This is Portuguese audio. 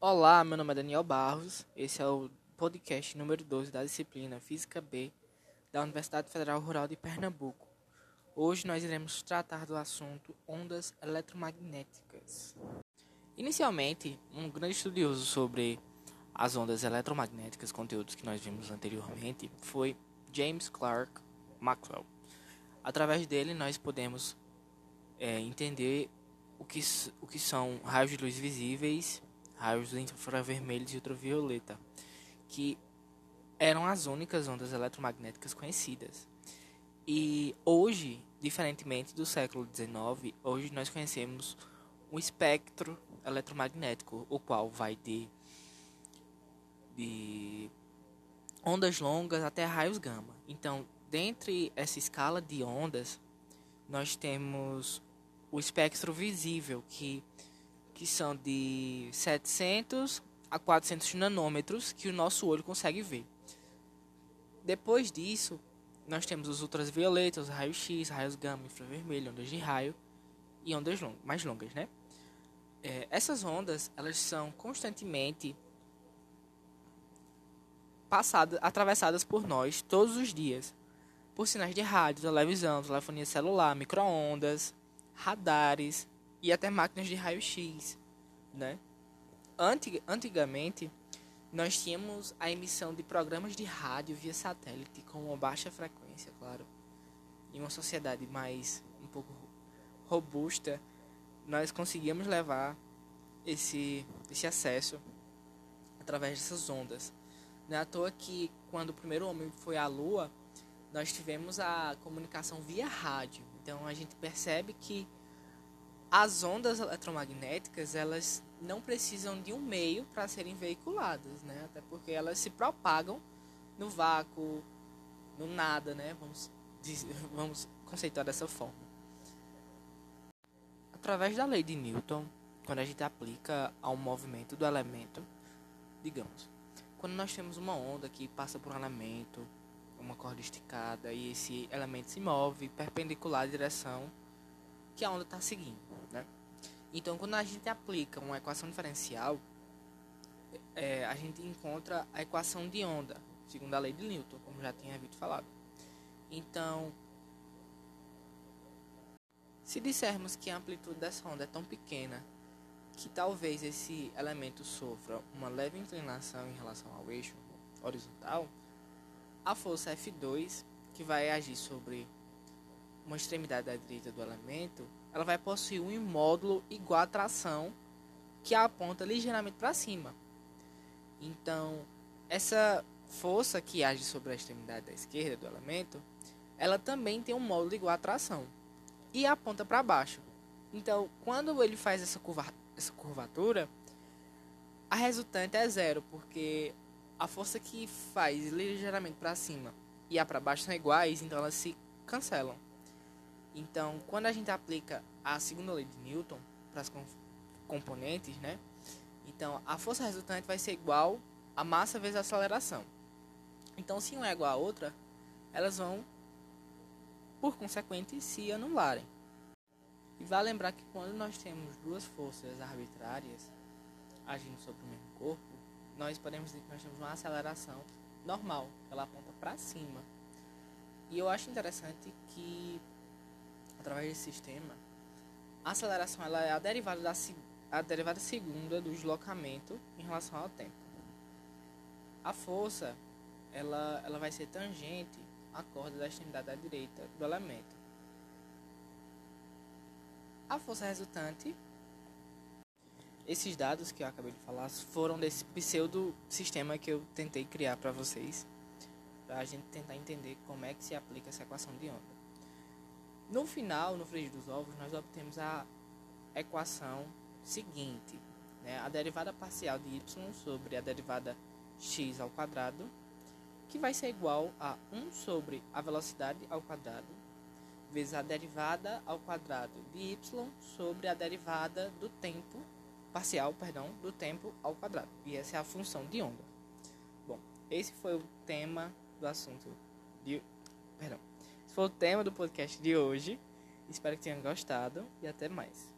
Olá, meu nome é Daniel Barros. Esse é o podcast número 12 da disciplina Física B da Universidade Federal Rural de Pernambuco. Hoje nós iremos tratar do assunto ondas eletromagnéticas. Inicialmente, um grande estudioso sobre as ondas eletromagnéticas, conteúdos que nós vimos anteriormente, foi James Clerk Maxwell. Através dele, nós podemos é, entender o que, o que são raios de luz visíveis, raios infravermelhos e ultravioleta, que eram as únicas ondas eletromagnéticas conhecidas. E hoje, diferentemente do século XIX, hoje nós conhecemos um espectro eletromagnético, o qual vai de, de ondas longas até raios gama. Então, dentre essa escala de ondas, nós temos o espectro visível, que, que são de 700 a 400 nanômetros, que o nosso olho consegue ver. Depois disso, nós temos os ultravioletas, os raios X, raios gama, infravermelho, ondas de raio e ondas long mais longas, né? É, essas ondas, elas são constantemente passadas, atravessadas por nós todos os dias por sinais de rádio, televisão, telefonia celular, microondas, radares e até máquinas de raio-x, né? Antig antigamente, nós tínhamos a emissão de programas de rádio via satélite com uma baixa frequência, claro. Em uma sociedade mais um pouco robusta, nós conseguíamos levar esse, esse acesso através dessas ondas. Não é à toa que quando o primeiro homem foi à Lua, nós tivemos a comunicação via rádio. Então a gente percebe que as ondas eletromagnéticas elas não precisam de um meio para serem veiculadas, né? Até porque elas se propagam no vácuo, no nada, né? Vamos vamos conceituar dessa forma. Através da lei de Newton, quando a gente aplica ao movimento do elemento, digamos, quando nós temos uma onda que passa por um elemento uma corda esticada e esse elemento se move perpendicular à direção que a onda está seguindo. Né? Então, quando a gente aplica uma equação diferencial, é, a gente encontra a equação de onda, segundo a lei de Newton, como já tinha havido falado. Então, se dissermos que a amplitude dessa onda é tão pequena que talvez esse elemento sofra uma leve inclinação em relação ao eixo horizontal, a força F2, que vai agir sobre uma extremidade da direita do elemento, ela vai possuir um módulo igual à tração que aponta ligeiramente para cima. Então, essa força que age sobre a extremidade da esquerda do elemento, ela também tem um módulo igual à tração e aponta para baixo. Então, quando ele faz essa, curva essa curvatura, a resultante é zero, porque a força que faz ligeiramente para cima e a para baixo são iguais, então elas se cancelam. Então, quando a gente aplica a segunda lei de Newton para as componentes, né? Então, a força resultante vai ser igual a massa vezes a aceleração. Então, se uma é igual a outra, elas vão, por consequente, se anularem. E vale lembrar que quando nós temos duas forças arbitrárias agindo sobre o mesmo corpo, nós podemos dizer que nós temos uma aceleração normal, ela aponta para cima. E eu acho interessante que, através desse sistema, a aceleração ela é a derivada, da, a derivada segunda do deslocamento em relação ao tempo. A força ela, ela vai ser tangente à corda da extremidade da direita do elemento. A força resultante esses dados que eu acabei de falar foram desse pseudo sistema que eu tentei criar para vocês, para a gente tentar entender como é que se aplica essa equação de onda. No final, no frigir dos ovos, nós obtemos a equação seguinte, né? a derivada parcial de y sobre a derivada x ao quadrado, que vai ser igual a 1 sobre a velocidade ao quadrado, vezes a derivada ao quadrado de y sobre a derivada do tempo parcial, perdão, do tempo ao quadrado. E essa é a função de onda. Bom, esse foi o tema do assunto de, perdão. Foi o tema do podcast de hoje. Espero que tenham gostado e até mais.